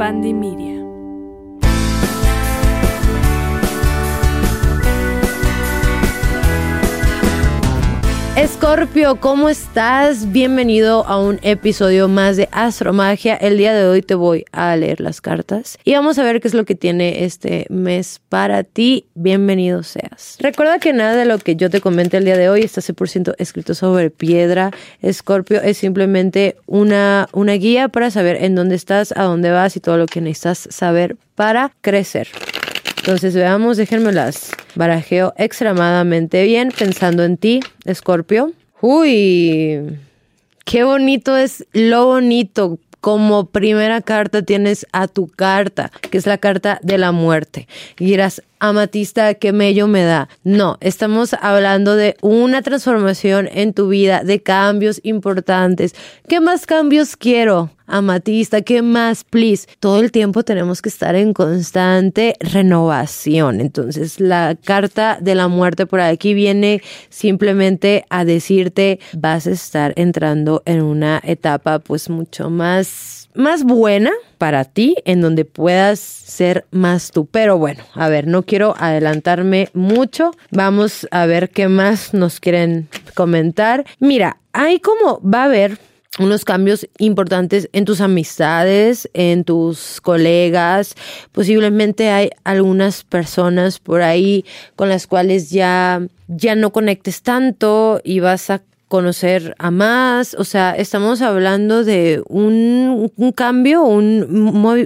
Pandemia. Escorpio, ¿cómo estás? Bienvenido a un episodio más de Astromagia. El día de hoy te voy a leer las cartas y vamos a ver qué es lo que tiene este mes para ti. Bienvenido seas. Recuerda que nada de lo que yo te comente el día de hoy está 100% escrito sobre piedra. Escorpio es simplemente una, una guía para saber en dónde estás, a dónde vas y todo lo que necesitas saber para crecer. Entonces veamos, déjenme las barajeo extremadamente bien pensando en ti, Escorpio. Uy, qué bonito es lo bonito. Como primera carta tienes a tu carta, que es la carta de la muerte. Y dirás, amatista, qué mello me da. No, estamos hablando de una transformación en tu vida, de cambios importantes. ¿Qué más cambios quiero? Amatista, ¿qué más, please? Todo el tiempo tenemos que estar en constante renovación. Entonces, la carta de la muerte por aquí viene simplemente a decirte, vas a estar entrando en una etapa pues mucho más, más buena para ti, en donde puedas ser más tú. Pero bueno, a ver, no quiero adelantarme mucho. Vamos a ver qué más nos quieren comentar. Mira, hay como va a haber unos cambios importantes en tus amistades, en tus colegas. Posiblemente hay algunas personas por ahí con las cuales ya, ya no conectes tanto y vas a conocer a más, o sea, estamos hablando de un, un cambio, un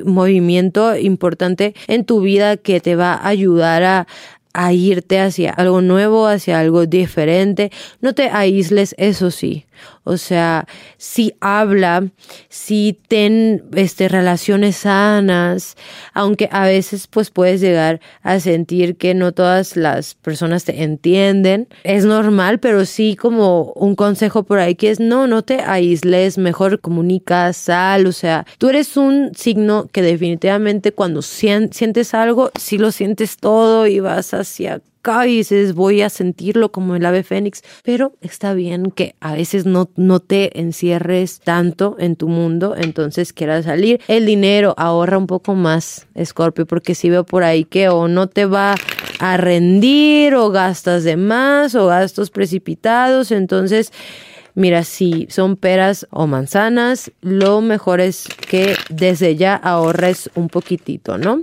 movimiento importante en tu vida que te va a ayudar a, a irte hacia algo nuevo, hacia algo diferente. No te aísles, eso sí. O sea, si habla, si ten este, relaciones sanas, aunque a veces pues puedes llegar a sentir que no todas las personas te entienden. Es normal, pero sí como un consejo por ahí que es no, no te aísles, mejor comunica, sal. O sea, tú eres un signo que definitivamente cuando sientes algo, sí lo sientes todo y vas hacia y dices, voy a sentirlo como el ave fénix, pero está bien que a veces no, no te encierres tanto en tu mundo, entonces quieras salir. El dinero ahorra un poco más, Scorpio, porque si veo por ahí que o no te va a rendir o gastas de más o gastos precipitados, entonces... Mira, si son peras o manzanas, lo mejor es que desde ya ahorres un poquitito, ¿no?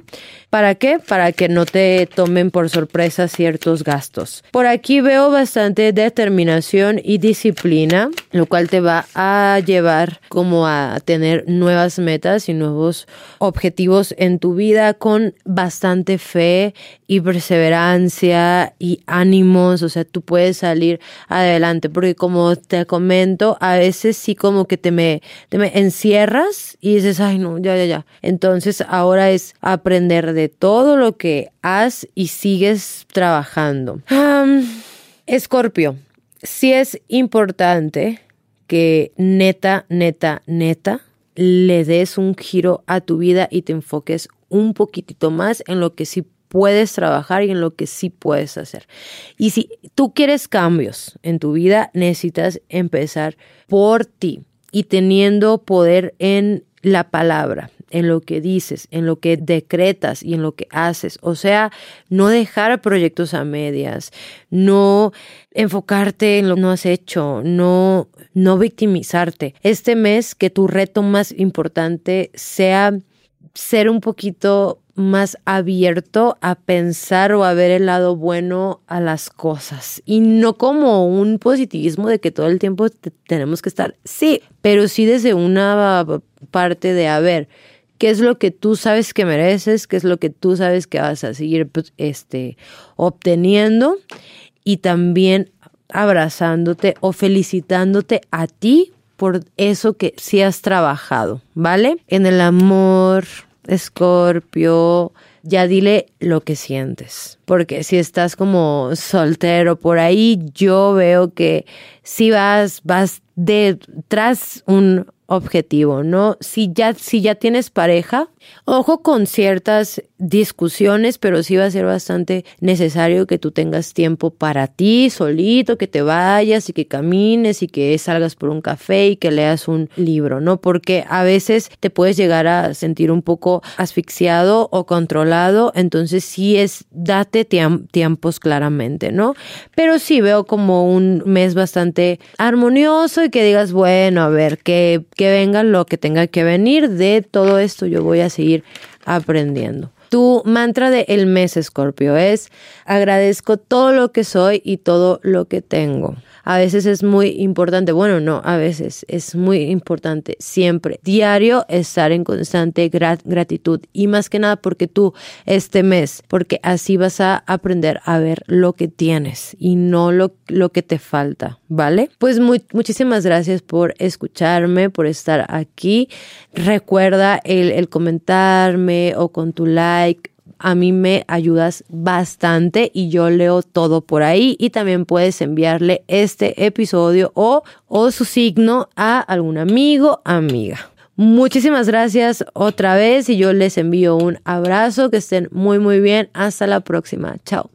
¿Para qué? Para que no te tomen por sorpresa ciertos gastos. Por aquí veo bastante determinación y disciplina, lo cual te va a llevar como a tener nuevas metas y nuevos objetivos en tu vida con bastante fe y perseverancia y ánimos. O sea, tú puedes salir adelante porque como te comento, a veces sí como que te me, te me encierras y dices, ay no, ya, ya, ya. Entonces ahora es aprender de todo lo que has y sigues trabajando. Escorpio, sí es importante que neta, neta, neta, le des un giro a tu vida y te enfoques un poquitito más en lo que sí puedes trabajar y en lo que sí puedes hacer. Y si tú quieres cambios en tu vida, necesitas empezar por ti y teniendo poder en la palabra, en lo que dices, en lo que decretas y en lo que haces. O sea, no dejar proyectos a medias, no enfocarte en lo que no has hecho, no, no victimizarte. Este mes que tu reto más importante sea ser un poquito más abierto a pensar o a ver el lado bueno a las cosas y no como un positivismo de que todo el tiempo tenemos que estar, sí, pero sí desde una parte de, a ver, qué es lo que tú sabes que mereces, qué es lo que tú sabes que vas a seguir pues, este, obteniendo y también abrazándote o felicitándote a ti por eso que sí has trabajado, ¿vale? En el amor, Escorpio, ya dile lo que sientes. Porque si estás como soltero por ahí, yo veo que si vas, vas detrás un objetivo, ¿no? Si ya, si ya tienes pareja, Ojo con ciertas discusiones, pero sí va a ser bastante necesario que tú tengas tiempo para ti, solito, que te vayas y que camines y que salgas por un café y que leas un libro, ¿no? Porque a veces te puedes llegar a sentir un poco asfixiado o controlado, entonces sí es, date tiempos claramente, ¿no? Pero sí veo como un mes bastante armonioso y que digas, bueno, a ver, que, que venga lo que tenga que venir de todo esto, yo voy a seguir aprendiendo. Tu mantra de el mes, Escorpio, es agradezco todo lo que soy y todo lo que tengo a veces es muy importante, bueno, no, a veces es muy importante siempre, diario, estar en constante gratitud y más que nada porque tú este mes, porque así vas a aprender a ver lo que tienes y no lo, lo que te falta, ¿vale? Pues muchísimas gracias por escucharme, por estar aquí. Recuerda el, el comentarme o con tu like a mí me ayudas bastante y yo leo todo por ahí y también puedes enviarle este episodio o, o su signo a algún amigo, amiga. Muchísimas gracias otra vez y yo les envío un abrazo, que estén muy muy bien, hasta la próxima, chao.